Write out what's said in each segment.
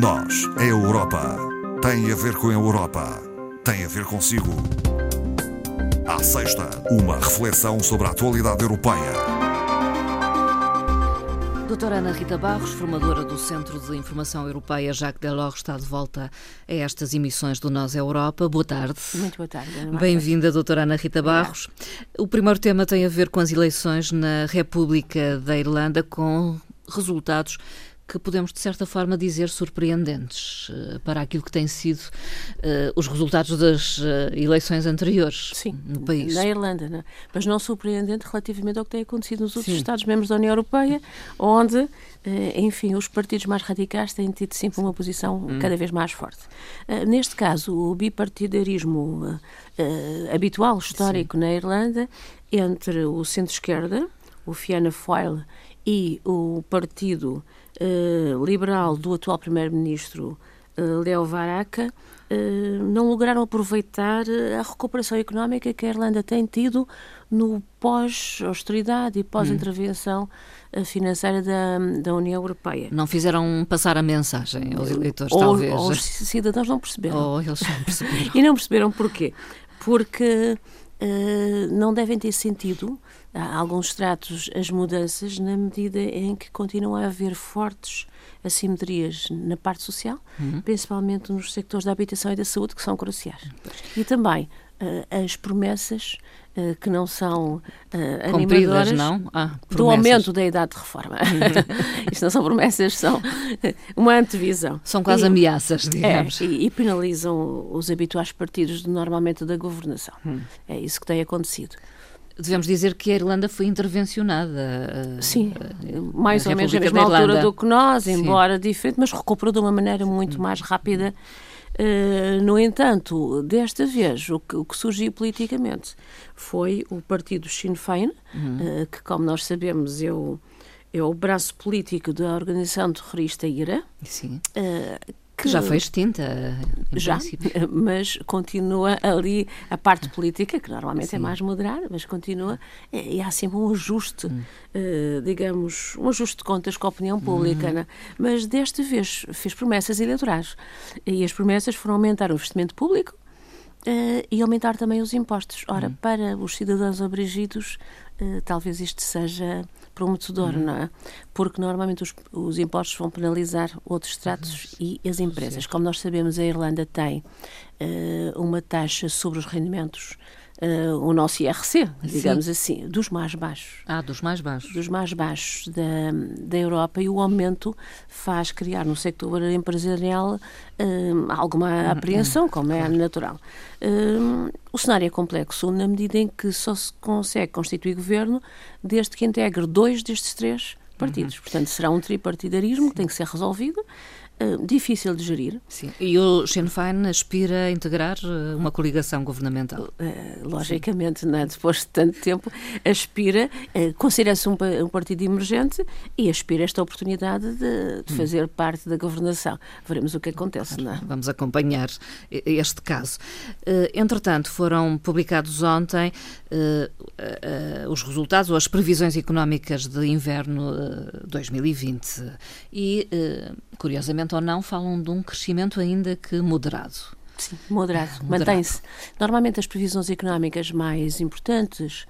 Nós, a Europa, tem a ver com a Europa, tem a ver consigo. À sexta, uma reflexão sobre a atualidade europeia. Doutora Ana Rita Barros, formadora do Centro de Informação Europeia Jacques Delors, está de volta a estas emissões do Nós Europa. Boa tarde. Muito boa tarde. Bem-vinda, doutora Ana Rita Barros. O primeiro tema tem a ver com as eleições na República da Irlanda, com resultados que podemos, de certa forma, dizer surpreendentes uh, para aquilo que têm sido uh, os resultados das uh, eleições anteriores Sim, no país. Na Irlanda, não? É? mas não surpreendente relativamente ao que tem acontecido nos outros Estados-membros da União Europeia, onde, enfim, os partidos mais radicais têm tido sempre uma posição hum. cada vez mais forte. neste caso, o bipartidarismo habitual, histórico Sim. na Irlanda, entre o centro-esquerda, o Fianna Fáil e o partido uh, liberal do atual primeiro-ministro uh, Leo Varadkar uh, não lograram aproveitar a recuperação económica que a Irlanda tem tido no pós-austeridade e pós-intervenção financeira da, da União Europeia. Não fizeram passar a mensagem aos eleitores, ou, talvez. Ou os cidadãos não perceberam. Ou eles não perceberam. e não perceberam porquê? Porque não devem ter sentido há alguns estratos as mudanças na medida em que continuam a haver fortes assimetrias na parte social, uhum. principalmente nos sectores da habitação e da saúde, que são cruciais. E também uh, as promessas uh, que não são uh, animadoras não? Ah, do aumento da idade de reforma. Uhum. Isto não são promessas, são uma antevisão. São quase e, ameaças, digamos. É, e, e, penalizam os habituais partidos normalmente da governação. Uhum. É isso que tem acontecido devemos dizer que a Irlanda foi intervencionada. Sim, mais ou menos na mesma altura do que nós, embora Sim. diferente, mas recuperou de uma maneira muito mais rápida. Uh, no entanto, desta vez, o que, o que, surgiu politicamente foi o partido Sinn Féin, uhum. uh, que, como nós sabemos, é o, é o braço político da organização terrorista IRA, Sim. Uh, que já foi extinta, já, princípio. mas continua ali a parte política, que normalmente é Sim. é mais moderada, mas continua, e, há sempre um ajuste, hum. uh, digamos, um ajuste de contas com a opinião pública, hum. né? mas desta vez fez promessas eleitorais, e as promessas foram aumentar o investimento público, Uh, e aumentar também os impostos. Ora, hum. para os cidadãos abrangidos, uh, talvez isto seja prometedor, uhum. não é? Porque normalmente os, os impostos vão penalizar outros tratos uhum. e as empresas. Como nós sabemos, a Irlanda tem uh, uma taxa sobre os rendimentos Uh, o nosso IRC, digamos Sim. assim, dos mais baixos. Ah, dos mais baixos. Dos mais baixos da, da Europa e o aumento faz criar no sector empresarial uh, alguma hum, apreensão, como é natural. Uh, o cenário é complexo na medida em que só se consegue constituir governo desde que integre dois destes três partidos. Uhum. Portanto, será um tripartidarismo Sim. que tem que ser resolvido eh, difícil de gerir. Sim. E o Sinn Féin aspira a integrar eh, uma coligação governamental? Uh, logicamente, não é? depois de tanto tempo, aspira, uh, considera-se um, um, partido emergente e aspira esta oportunidade de, de hum. fazer parte da governação. Veremos o que acontece, não é? Vamos acompanhar este caso. Entretanto, foram publicados ontem os resultados ou as previsões económicas de inverno 2020 e, curiosamente, ou não, falam de um crescimento ainda que moderado. Sim, moderado, moderado. mantém-se. Normalmente as previsões económicas mais importantes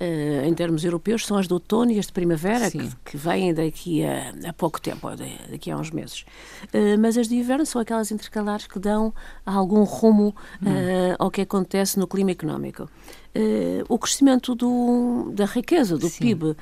uh, em termos europeus são as de outono e as de primavera, que, que, vêm daqui a, a pouco tempo, daqui a uns meses. Uh, mas as de inverno são aquelas intercalares que dão algum rumo uh, hum. ao que acontece no clima económico. o crescimento do, da riqueza, do Sim. PIB,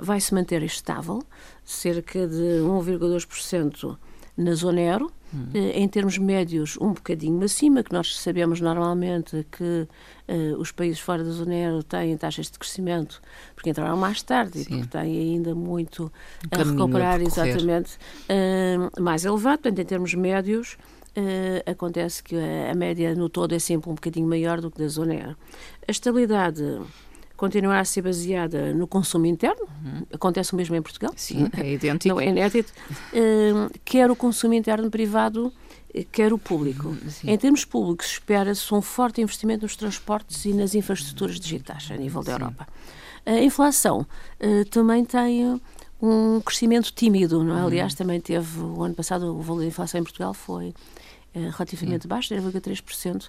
vai se manter estável, cerca de 1,2% na zona euro, uhum. em termos médios um bocadinho acima, que nós sabemos normalmente que uh, os países fora da zona euro têm taxas de crescimento porque entraram mais tarde Sim. e porque têm ainda muito um a recuperar, exatamente, uh, mais elevado, portanto, em termos médios, Uh, acontece que a, a, média no todo é sempre um bocadinho maior do que da zona euro. A estabilidade continuar a ser baseada no consumo interno, uhum. acontece o mesmo em Portugal. Sim, é idêntico. Não é inédito. Uh, quer o consumo interno privado, quer o público. Uhum, sim. Em termos públicos, espera-se um forte investimento nos transportes e nas infraestruturas digitais a nível da Europa. A inflação uh, também tem um crescimento tímido, não é? Uhum. Aliás, também teve, o ano passado, o valor da inflação em Portugal foi relativamente Sim. baixo, 0,3%. Uh,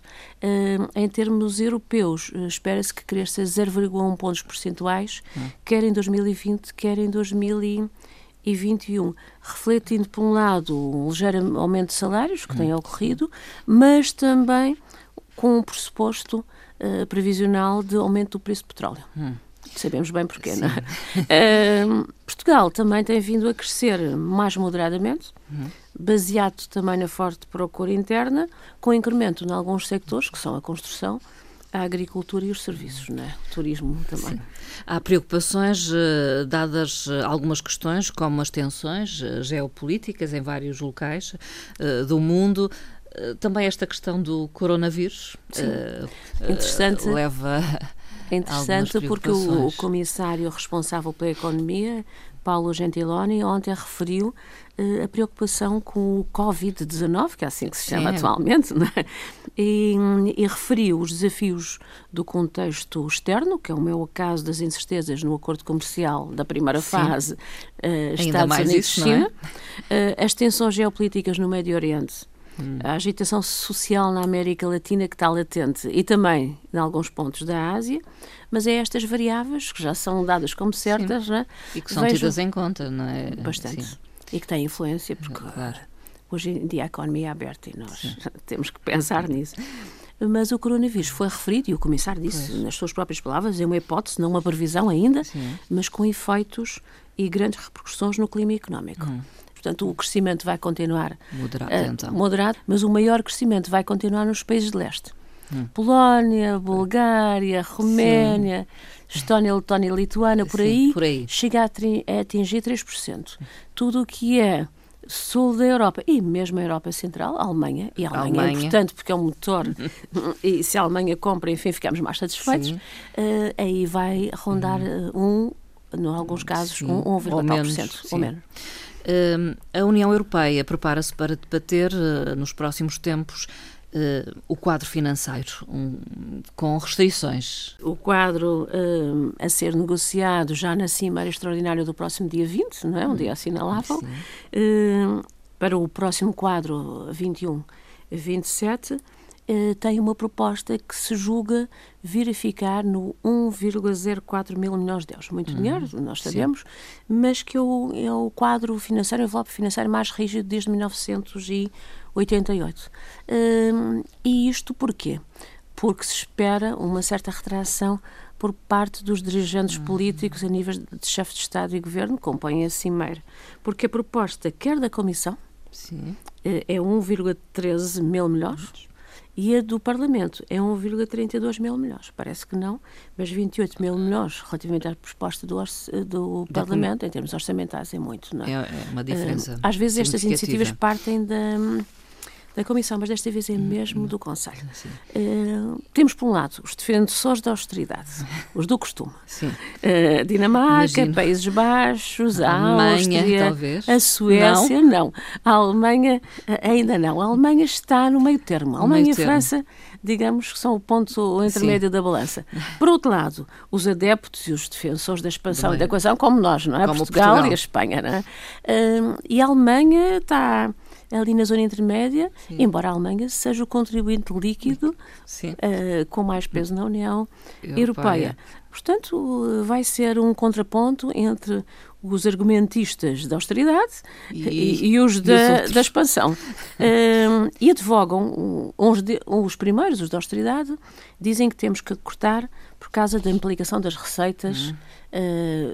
em termos europeus, uh, espera-se que cresça 0,1 pontos percentuais, uhum. quer em 2020, quer em 2021, refletindo, por um lado, um ligeiro aumento de salários que uhum. tem ocorrido, mas também com um pressuposto previsional de aumento do preço do petróleo. Uhum sabemos bem porquê, Sim. não é? Uh, Portugal também tem vindo a crescer mais moderadamente, uhum. baseado também na forte procura interna, com incremento em alguns sectores, que são a construção, a agricultura e os serviços, né? o turismo também. Sim. Há preocupações, eh, dadas eh, algumas questões, como as tensões eh, geopolíticas em vários locais do mundo, também esta questão do coronavírus. Sim. Interessante. leva é interessante porque o, o, comissário responsável pela economia, Paulo Gentiloni, ontem referiu uh, a preocupação com o Covid-19, que é assim que se chama Sim. atualmente, é? e, e, referiu os desafios do contexto externo, que é o meu caso das incertezas no acordo comercial da primeira Sim. fase, uh, Estados Unidos-China, é? uh, as tensões geopolíticas no Médio Oriente Hum. A agitação social na América Latina que está latente e também em alguns pontos da Ásia, mas é estas variáveis que já são dadas como certas né? e que são Vejo... tidas em conta, não é? Bastante. Sim. E que têm influência, porque claro. hoje em dia a economia é aberta e nós Sim. temos que pensar nisso. Mas o coronavírus foi referido, e o comissário disse pois. nas suas próprias palavras, é uma hipótese, não uma previsão ainda, Sim. mas com efeitos e grandes repercussões no clima económico. Hum. Portanto, o crescimento vai continuar moderado, uh, então. moderado mas o maior crescimento vai continuar nos países de leste. Hum. Polónia, Bulgária, Roménia, Sim. Estónia, Letónia, Lituânia, por, Sim, aí, por aí, chega a, a atingir 3%. Tudo o que é sul da Europa e mesmo a Europa Central, a Alemanha, e a Alemanha, é Alemanha. é importante porque é um motor, e se a Alemanha compra, enfim, ficamos mais satisfeitos, uh, aí vai rondar uhum. um, em alguns casos, Sim. um 1,9% ou menos. Ou menos. A União Europeia prepara-se para debater eh, nos próximos tempos Uh, o quadro financeiro, um, com restrições. O quadro uh, a ser negociado já na Cimeira Extraordinária do próximo dia 20, não é? Um dia assinalável. Uh, para o próximo quadro 21-27, eh, tem uma proposta que se julga verificar no 1,04 mil milhões de euros. Muito uhum. dinheiro, nós sabemos, Sim. mas que é o, é o quadro financeiro, o envelope financeiro mais rígido desde 1988. Uh, e isto porquê? Porque se espera uma certa retração por parte dos dirigentes uhum. políticos a nível de chefe de Estado e Governo, que compõem a Cimeira. Porque a proposta, quer da Comissão, Sim. Eh, é 1,13 mil milhões, e a do Parlamento é 1,32 mil milhões. Parece que não, mas 28 mil milhões relativamente à proposta do, do Parlamento, em termos orçamentais, é muito. Não é? é, é uma diferença. Às vezes estas iniciativas partem da da Comissão, mas desta vez é mesmo do Conselho. Uh, temos, por um lado, os defensores da austeridade, os do costume. Uh, Dinamarca, Imagino. Países Baixos, a, a Alemanha, Áustria, talvez. a Suécia, não. não. A Alemanha, uh, ainda não. A Alemanha está no meio termo. A Alemanha e a França, digamos que são o ponto intermédio Sim. da balança. Por outro lado, os adeptos e os defensores da expansão Bem, e da coesão, como nós, não é? Portugal, Portugal, e a Espanha, não é? e a Alemanha está ali na zona intermédia, Sim. embora a Alemanha seja o contribuinte líquido uh, com mais peso na União Europeia. Europeia. Portanto, vai ser um contraponto entre os argumentistas da austeridade e, e, e os, da, da, expansão. uh, e advogam, uns de, os primeiros, os da austeridade, dizem que temos que cortar por causa da implicação das receitas uhum.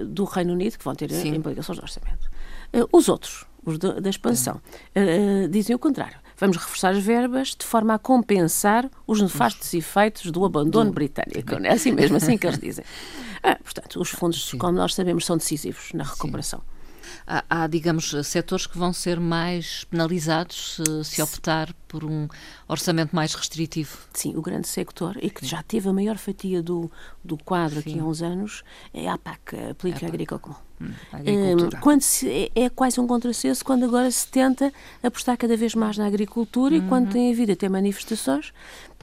uh, do Reino Unido, que vão ter Sim. implicações do orçamento. Uh, os outros, da, da expansão, uh, dizem o contrário. Vamos reforçar as verbas de forma a compensar os nefastos efeitos do abandono britânico. É assim mesmo, assim que eles dizem. Ah, portanto, os fundos, como nós sabemos, são decisivos na recuperação. Sim há, há, digamos, setores que vão ser mais penalizados se, se, optar por um orçamento mais restritivo. Sim, o grande sector, e que Sim. já teve a maior fatia do, do quadro Sim. aqui há uns anos, é a APAC, a Política Agrícola Comum. Hum, quando se, é, é, quase um contrassenso quando agora se tenta apostar cada vez mais na agricultura uhum. e quando uhum. tem havido até manifestações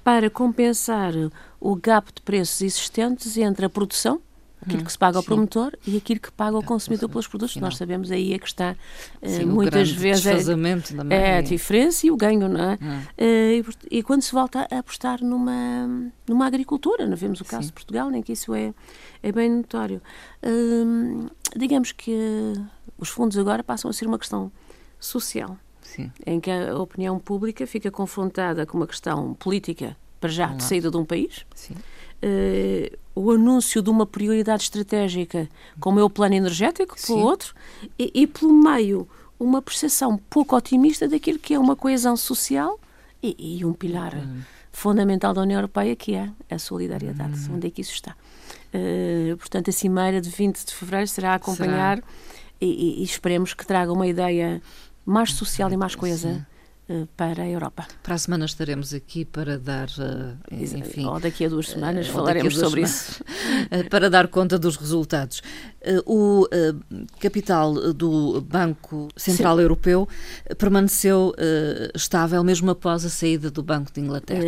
para compensar o gap de preços existentes entre a produção aquilo que se paga ao Sim. promotor e aquilo que paga o consumidor pelos produtos. Final. Nós sabemos aí é que está Sim, uh, muitas vezes é, é, a diferença e o ganho, não é? Hum. E, e, quando se volta a apostar numa, numa agricultura, não vemos o caso Sim. de Portugal, em que isso é, é bem notório. Uh, digamos que os fundos agora passam a ser uma questão social. Sim. em que a opinião pública fica confrontada com uma questão política, para já, de saída de um país. Uh, o anúncio de uma prioridade estratégica, como é o plano energético, pelo outro, e, e, pelo meio, uma percepção pouco otimista daquilo que é uma coesão social e, e um pilar hum. fundamental da União Europeia, que é a solidariedade. Hum. Onde é que isso está? Uh, portanto, a Cimeira de 20 de fevereiro será a acompanhar e, e, esperemos que traga uma ideia mais social e mais coesa. Sim para a Europa. Para a semana estaremos aqui para dar, eh, enfim... Ou daqui a duas semanas falaremos duas sobre semanas, isso. Eh, para dar conta dos resultados. O capital do Banco Central Sim. Europeu permaneceu estável mesmo após a saída do Banco de Inglaterra.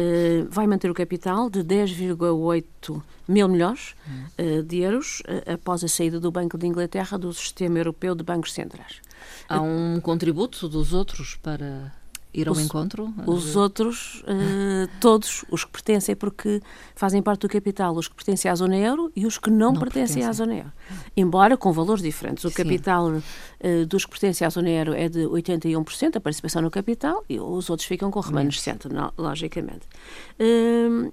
Vai manter o capital de 10,8 mil milhões hum. de euros após a saída do Banco de Inglaterra do Sistema Europeu de Bancos Centrais. Há um contributo dos outros para ir ao os, encontro? Os outros, uh, todos os que pertencem, porque fazem parte do capital, os que pertencem à zona euro e os que não, não pertencem, pertencem, à zona euro. Embora com valores diferentes. O Sim. capital uh, dos que pertencem à zona euro é de 81%, a participação no capital, e os outros ficam com o remanescente, logicamente. Uh,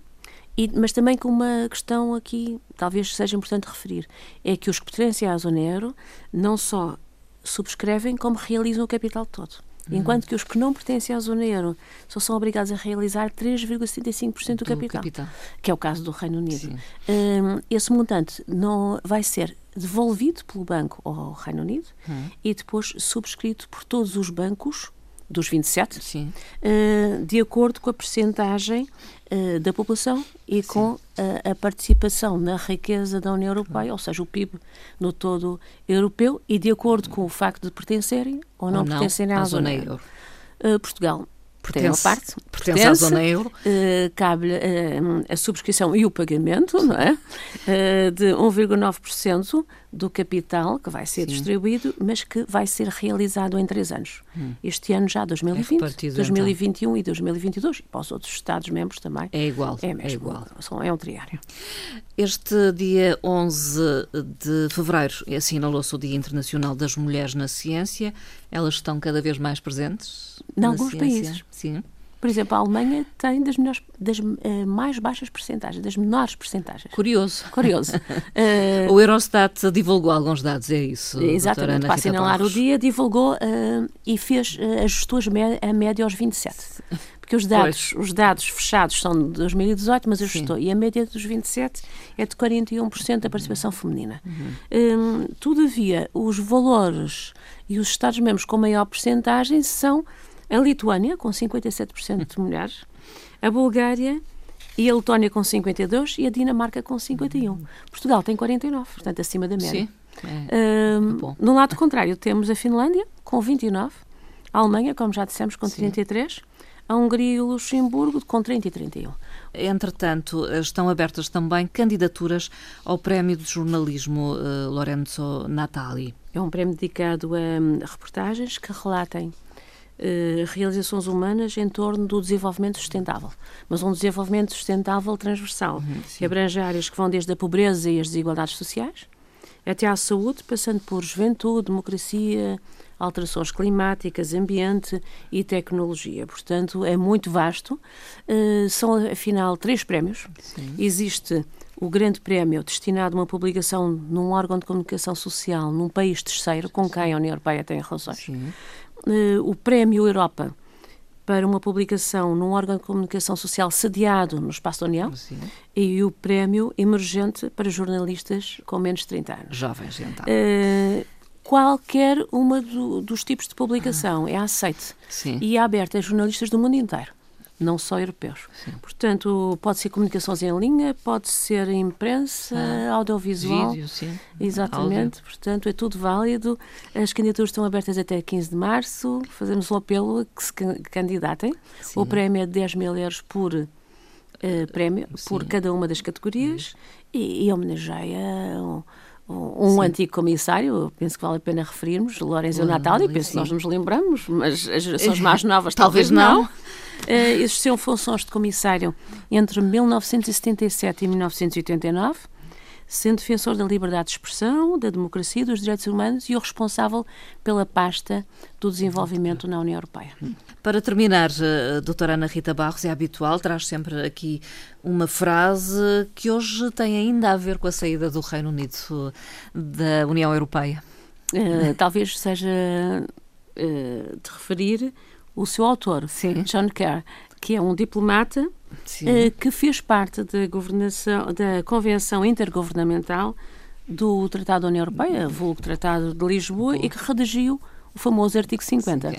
e, mas também com uma questão aqui, talvez seja importante referir, é que os que pertencem à zona euro não só subscrevem, como realizam o capital todo. Uhum. Enquanto que os que não pertencem à zona euro só são obrigados a realizar 3,75% do, do capital, capital, que é o caso do Reino Unido. Um, esse montante não vai ser devolvido pelo banco ao Reino Unido uhum. e depois subscrito por todos os bancos dos 27, uh, de acordo com a percentagem uh, da população e Sim. com a, a, participação na riqueza da União Europeia, ou seja, o PIB no todo europeu, e de acordo com o facto de pertencerem ou não, ou não pertencerem à, à zona euro. Uh, Portugal pertence, parte, pertence, pertence à zona euro. Uh, cabe uh, a subscrição e o pagamento, não é? Uh, de 1,9% do capital que vai ser Sim. distribuído, mas que vai ser realizado em três anos. Hum. Este ano já 2020, é 2021 então. e 2022, e para os outros Estados-membros também. É igual. É, mesmo, é igual. É um triário. Este dia 11 de fevereiro assinalou-se o Dia Internacional das Mulheres na Ciência. Elas estão cada vez mais presentes? Em alguns ciência? países. Sim. Por exemplo, a Alemanha tem das, melhores, das uh, mais baixas percentagens, das menores percentagens. Curioso. Curioso. uh, o Eurostat divulgou alguns dados, é isso? Exatamente, para assinalar o dia, divulgou uh, e fez, ajustou a média aos 27. Porque os dados, os dados fechados são de 2018, mas ajustou. Sim. E a média dos 27 é de 41% da participação feminina. Uhum. Um, todavia, os valores e os Estados-membros com maior percentagem são a Lituânia, com 57% de mulheres, a Bulgária e a Letónia com 52 e a Dinamarca com 51. Portugal tem 49, portanto acima da média. Sim. É, um, no lado contrário, temos a Finlândia com 29, a Alemanha, como já dissemos, com 33, Sim. a Hungria e o Luxemburgo com 30 e 31. Entretanto, estão abertas também candidaturas ao Prémio de Jornalismo uh, Lorenzo Natali. É um prémio dedicado a um, reportagens que relatem eh, realizações humanas em torno do desenvolvimento sustentável, mas um desenvolvimento sustentável transversal, uhum, que abrange áreas que vão desde a pobreza e as desigualdades sociais até à saúde, passando por juventude, democracia, alterações climáticas, ambiente e tecnologia. Portanto, é muito vasto. Uh, são, afinal, três prémios. Sim. Existe o grande prémio destinado a uma publicação num órgão de comunicação social num país terceiro, com quem a União Europeia tem relações. Sim o Prémio Europa para uma publicação num órgão de comunicação social sediado no Espaço da União Sim. e o Prémio Emergente para jornalistas com menos de 30 anos. Jovens, então. Uh, qualquer uma do, dos tipos de publicação ah. é aceite Sim. e é aberta a jornalistas do mundo inteiro não só europeus. Sim. Portanto, pode ser comunicações em linha, pode ser imprensa, ah, audiovisual. Vídeo, sim. Exatamente, Áudio. portanto, é tudo válido. As candidaturas estão abertas até 15 de março. Fazemos o apelo a que se candidatem. Sim. O prémio é de 10 mil euros por uh, prémio Sim. por cada uma das categorias e, e homenageia um, um antigo comissário, penso que vale a pena referirmos, Lourenço Natal, e penso que nós nos lembramos, mas as gerações mais novas talvez, talvez não. não. Uh, exerceu funções de comissário entre 1977 e 1989 sendo defensor da liberdade de expressão, da democracia, dos direitos humanos e o responsável pela pasta do desenvolvimento na União Europeia. Para terminar, a doutora Ana Rita Barros, é habitual, traz sempre aqui uma frase que hoje tem ainda a ver com a saída do Reino Unido da União Europeia. Uh, talvez seja uh, de referir o seu autor, Sim. John Kerr, que é um diplomata uh, que fez parte da, governação, da Convenção Intergovernamental do Tratado da União Europeia, vulgo Tratado de Lisboa, e que redigiu o famoso artigo 50. Sim.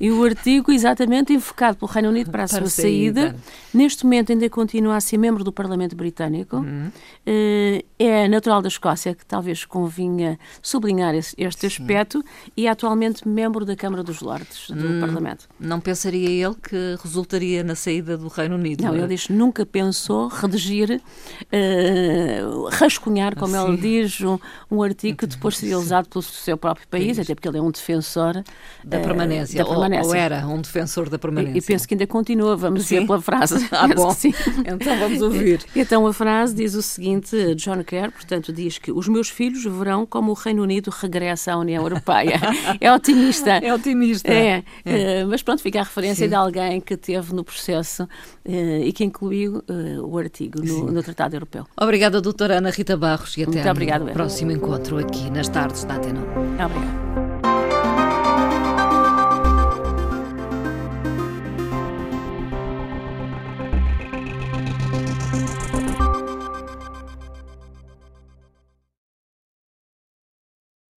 E o artigo exatamente invocado pelo Reino Unido para a para sua saída. saída. Neste momento ainda continua a ser membro do Parlamento Britânico. Uhum. Uh, é natural da Escócia, que talvez convinha sublinhar este aspecto, Sim. e é atualmente membro da Câmara dos Lordes do hum, Parlamento. Não pensaria ele que resultaria na saída do Reino Unido? Não, ele diz nunca pensou redigir, uh, rascunhar, como Sim. ele diz, um, um artigo que depois seria usado pelo seu próprio país, até porque ele é um defensor da permanência, uh, da permanência. Ou, ou, era um defensor da permanência. E, e penso que ainda continua, vamos Sim. ver pela frase. ah, bom. Então vamos ouvir. Então a frase diz o seguinte, John Kerr, portanto, diz que os meus filhos verão como o Reino Unido regressa à União Europeia. é otimista. É otimista. É, é. Uh, mas pronto, fica a referência Sim. de alguém que teve no processo uh, e que incluiu o artigo no, no, Tratado Europeu. Obrigada, doutora Ana Rita Barros, e até Muito obrigado, próximo encontro aqui nas tardes da Atena. Obrigada.